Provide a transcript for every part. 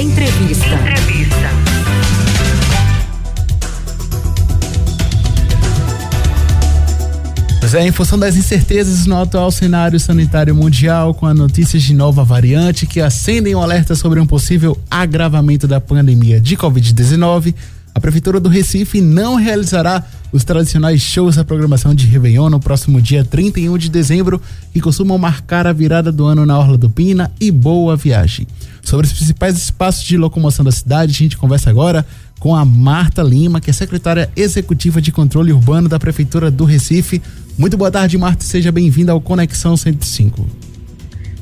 Entrevista. Entrevista. É, em função das incertezas no atual cenário sanitário mundial, com a notícias de nova variante que acendem o um alerta sobre um possível agravamento da pandemia de Covid-19, a Prefeitura do Recife não realizará os tradicionais shows da programação de Réveillon no próximo dia 31 de dezembro, que costumam marcar a virada do ano na Orla do Pina e boa viagem. Sobre os principais espaços de locomoção da cidade, a gente conversa agora com a Marta Lima, que é secretária executiva de controle urbano da Prefeitura do Recife. Muito boa tarde, Marta. Seja bem-vinda ao Conexão 105.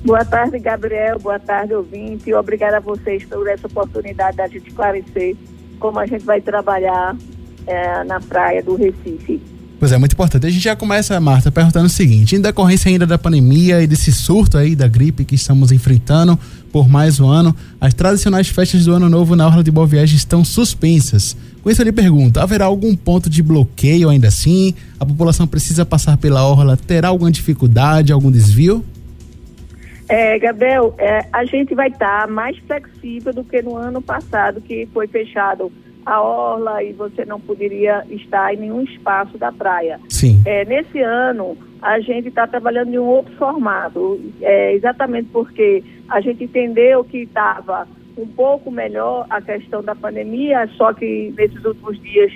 Boa tarde, Gabriel. Boa tarde, ouvinte. Obrigada a vocês por essa oportunidade de esclarecer como a gente vai trabalhar é, na praia do Recife. Pois é, muito importante. A gente já começa, Marta, perguntando o seguinte: em decorrência ainda da pandemia e desse surto aí da gripe que estamos enfrentando por mais um ano, as tradicionais festas do Ano Novo na Orla de Boa Viagem estão suspensas. Com isso, eu lhe pergunto: haverá algum ponto de bloqueio ainda assim? A população precisa passar pela Orla? Terá alguma dificuldade, algum desvio? É, Gabriel, é, a gente vai estar tá mais flexível do que no ano passado, que foi fechado a orla e você não poderia estar em nenhum espaço da praia. Sim. É, nesse ano, a gente está trabalhando em um outro formato, é, exatamente porque a gente entendeu que estava um pouco melhor a questão da pandemia, só que nesses últimos dias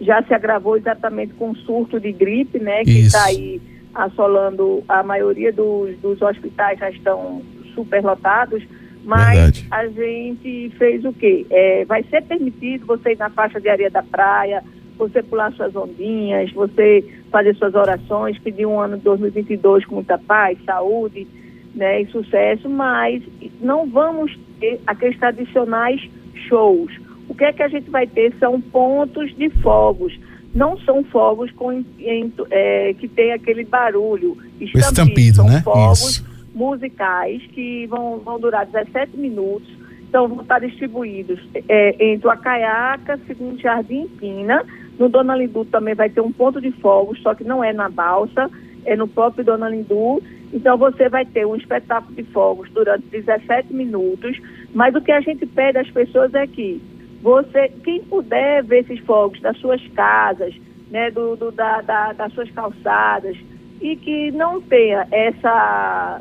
já se agravou exatamente com o surto de gripe, né, que está aí assolando a maioria dos, dos hospitais já estão superlotados, mas Verdade. a gente fez o quê? É, vai ser permitido você ir na faixa de areia da praia, você pular suas ondinhas, você fazer suas orações, pedir um ano de 2022 com muita paz, saúde né, e sucesso, mas não vamos ter aqueles tradicionais shows. O que é que a gente vai ter são pontos de fogos não são fogos com, em, é, que tem aquele barulho. Estampido, estampido são né? fogos Isso. musicais que vão, vão durar 17 minutos. Então vão estar distribuídos é, entre a Caiaca, Segundo Jardim Pina. No Dona Lindu também vai ter um ponto de fogos, só que não é na balsa, é no próprio Dona Lindu. Então você vai ter um espetáculo de fogos durante 17 minutos. Mas o que a gente pede às pessoas é que você, quem puder ver esses fogos das suas casas, né, do, do da, da, das suas calçadas, e que não tenha essa,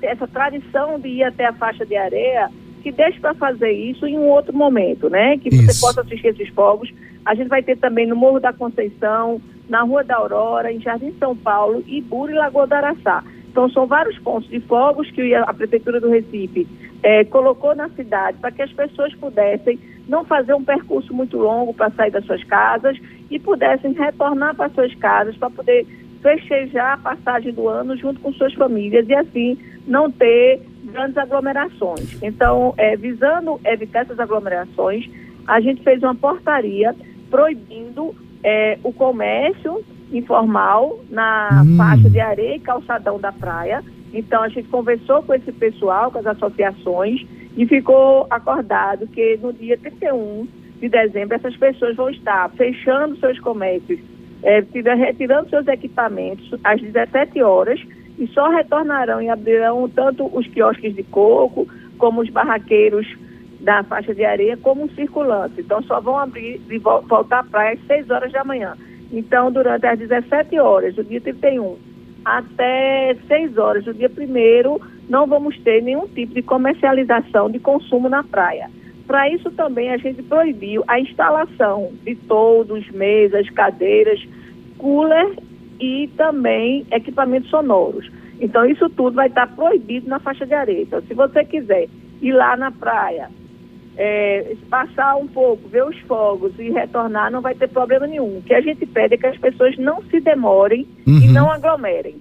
essa tradição de ir até a faixa de areia, que deixe para fazer isso em um outro momento, né? Que isso. você possa assistir esses fogos. A gente vai ter também no Morro da Conceição, na Rua da Aurora, em Jardim São Paulo, Ibura e Lagoa do Araçá. Então, são vários pontos de fogos que a Prefeitura do Recife é, colocou na cidade para que as pessoas pudessem não fazer um percurso muito longo para sair das suas casas e pudessem retornar para suas casas para poder festejar a passagem do ano junto com suas famílias e assim não ter grandes aglomerações. Então, é, visando evitar essas aglomerações, a gente fez uma portaria proibindo é, o comércio informal na hum. faixa de areia e calçadão da praia. Então, a gente conversou com esse pessoal, com as associações, e ficou acordado que no dia 31 de dezembro essas pessoas vão estar fechando seus comércios, é, retirando seus equipamentos às 17 horas e só retornarão e abrirão tanto os quiosques de coco, como os barraqueiros da faixa de areia, como os circulantes. Então, só vão abrir e voltar à praia às 6 horas da manhã. Então, durante as 17 horas do dia 31 até 6 horas do dia 1 não vamos ter nenhum tipo de comercialização de consumo na praia. Para isso também a gente proibiu a instalação de todos, mesas, cadeiras, cooler e também equipamentos sonoros. Então isso tudo vai estar proibido na faixa de areia. Então se você quiser ir lá na praia, é, passar um pouco, ver os fogos e retornar, não vai ter problema nenhum. O que a gente pede é que as pessoas não se demorem uhum. e não aglomerem.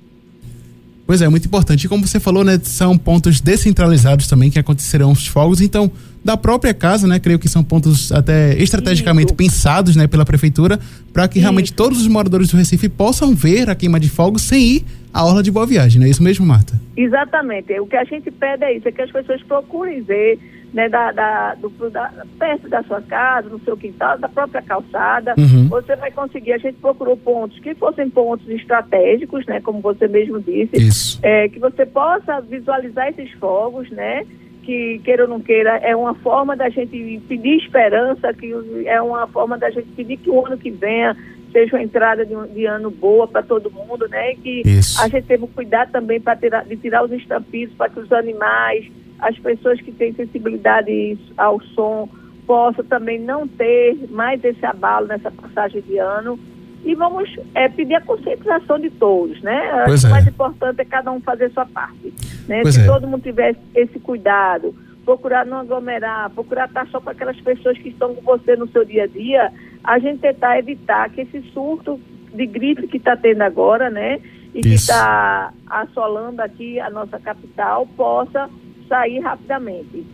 Pois é, muito importante. E como você falou, né, são pontos descentralizados também que acontecerão os fogos. Então, da própria casa, né, creio que são pontos até estrategicamente Isso. pensados, né, pela prefeitura, para que Isso. realmente todos os moradores do Recife possam ver a queima de fogos sem ir à orla de Boa Viagem. Não é isso mesmo, Marta? Exatamente. O que a gente pede é isso, é que as pessoas procurem ver né, da, da, do, da, perto da sua casa, no seu quintal, da própria calçada. Uhum. Você vai conseguir. A gente procurou pontos que fossem pontos estratégicos, né, como você mesmo disse. É, que você possa visualizar esses fogos, né, que, queira ou não queira, é uma forma da gente pedir esperança, que é uma forma da gente pedir que o ano que venha seja uma entrada de, um, de ano boa para todo mundo, né? E que Isso. a gente teve cuidado também para tirar, de tirar os estampidos para que os animais, as pessoas que têm sensibilidade ao som, possam também não ter mais esse abalo nessa passagem de ano. E vamos é, pedir a conscientização de todos, né? Pois o é. mais importante é cada um fazer sua parte. Né? Pois Se é. todo mundo tivesse esse cuidado, procurar não aglomerar, procurar estar só com aquelas pessoas que estão com você no seu dia a dia, a gente tentar evitar que esse surto de gripe que está tendo agora, né? E que Isso. está assolando aqui a nossa capital, possa sair rapidamente.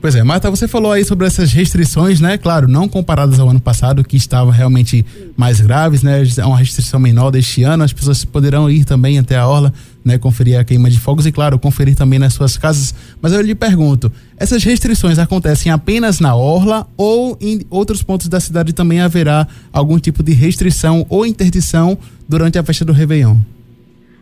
Pois é, Marta, você falou aí sobre essas restrições, né? Claro, não comparadas ao ano passado, que estava realmente mais graves, né? É uma restrição menor deste ano. As pessoas poderão ir também até a orla, né? Conferir a queima de fogos e, claro, conferir também nas suas casas. Mas eu lhe pergunto: essas restrições acontecem apenas na orla ou em outros pontos da cidade também haverá algum tipo de restrição ou interdição durante a festa do Réveillon?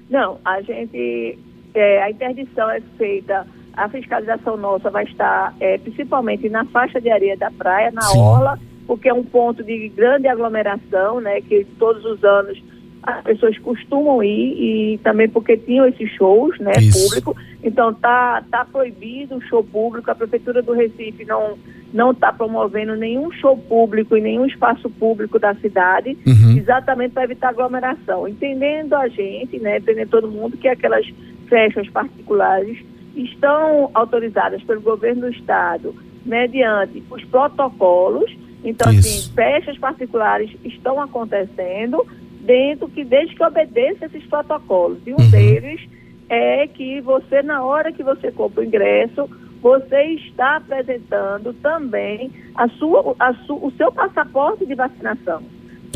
Não, a gente, é, a interdição é feita, a fiscalização nossa vai estar é, principalmente na faixa de areia da praia, na Sim. orla, porque é um ponto de grande aglomeração, né, que todos os anos as pessoas costumam ir e também porque tinham esses shows, né, Isso. público. Então tá tá proibido o show público. A prefeitura do Recife não não está promovendo nenhum show público em nenhum espaço público da cidade Uhum. exatamente para evitar aglomeração. Entendendo a gente, né, entendendo todo mundo que aquelas festas particulares estão autorizadas pelo governo do estado mediante os protocolos. Então, Isso. assim, festas particulares estão acontecendo dentro que desde que obedeça esses protocolos. E um Uhum. deles é que você, na hora que você compra o ingresso, você está apresentando também a sua, a su, o seu passaporte de vacinação.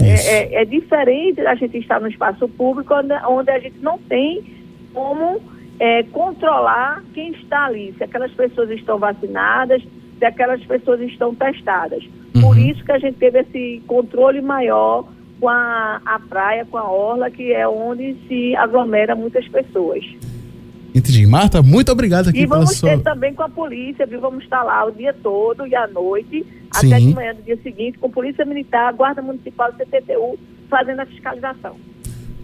É, é- é diferente da gente estar no espaço público, onde, onde a gente não tem como é, controlar quem está ali, se aquelas pessoas estão vacinadas, se aquelas pessoas estão testadas. Por Uhum. isso que a gente teve esse controle maior com a, a praia, com a orla, que é onde se aglomera muitas pessoas. Entendi. Marta, muito obrigado aqui E vamos sua. ter também com a polícia, viu? Vamos estar lá o dia todo e à noite, Sim. até de manhã do dia seguinte, com Polícia Militar, Guarda Municipal e CTTU, fazendo a fiscalização.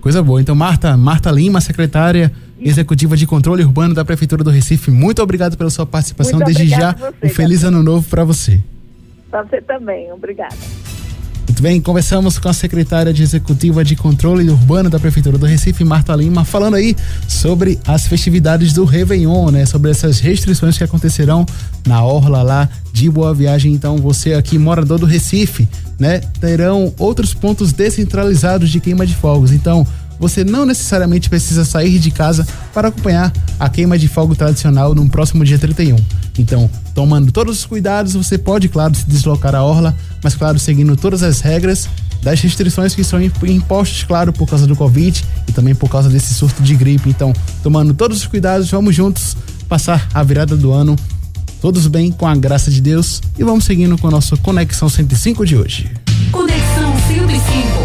Coisa boa. Então, Marta, Marta Lima, secretária executiva de controle urbano da Prefeitura do Recife, muito obrigado pela sua participação. Muito Desde já, você, um feliz ano novo para você. Para você também. Obrigada. Muito bem, conversamos com a secretária de executiva de controle urbano da Prefeitura do Recife, Marta Lima, falando aí sobre as festividades do Réveillon, né? Sobre essas restrições que acontecerão na orla lá de Boa Viagem. Então, você aqui, morador do Recife, né? Terão outros pontos descentralizados de queima de fogos. Então, você não necessariamente precisa sair de casa para acompanhar a queima de fogo tradicional no próximo dia 31. Então, tomando todos os cuidados, você pode, claro, se deslocar à orla, mas, claro, seguindo todas as regras das restrições que são imp- impostas, claro, por causa do Covid e também por causa desse surto de gripe. Então, tomando todos os cuidados, vamos juntos passar a virada do ano todos bem, com a graça de Deus, e vamos seguindo com a nossa Conexão 105 de hoje. Conexão 105.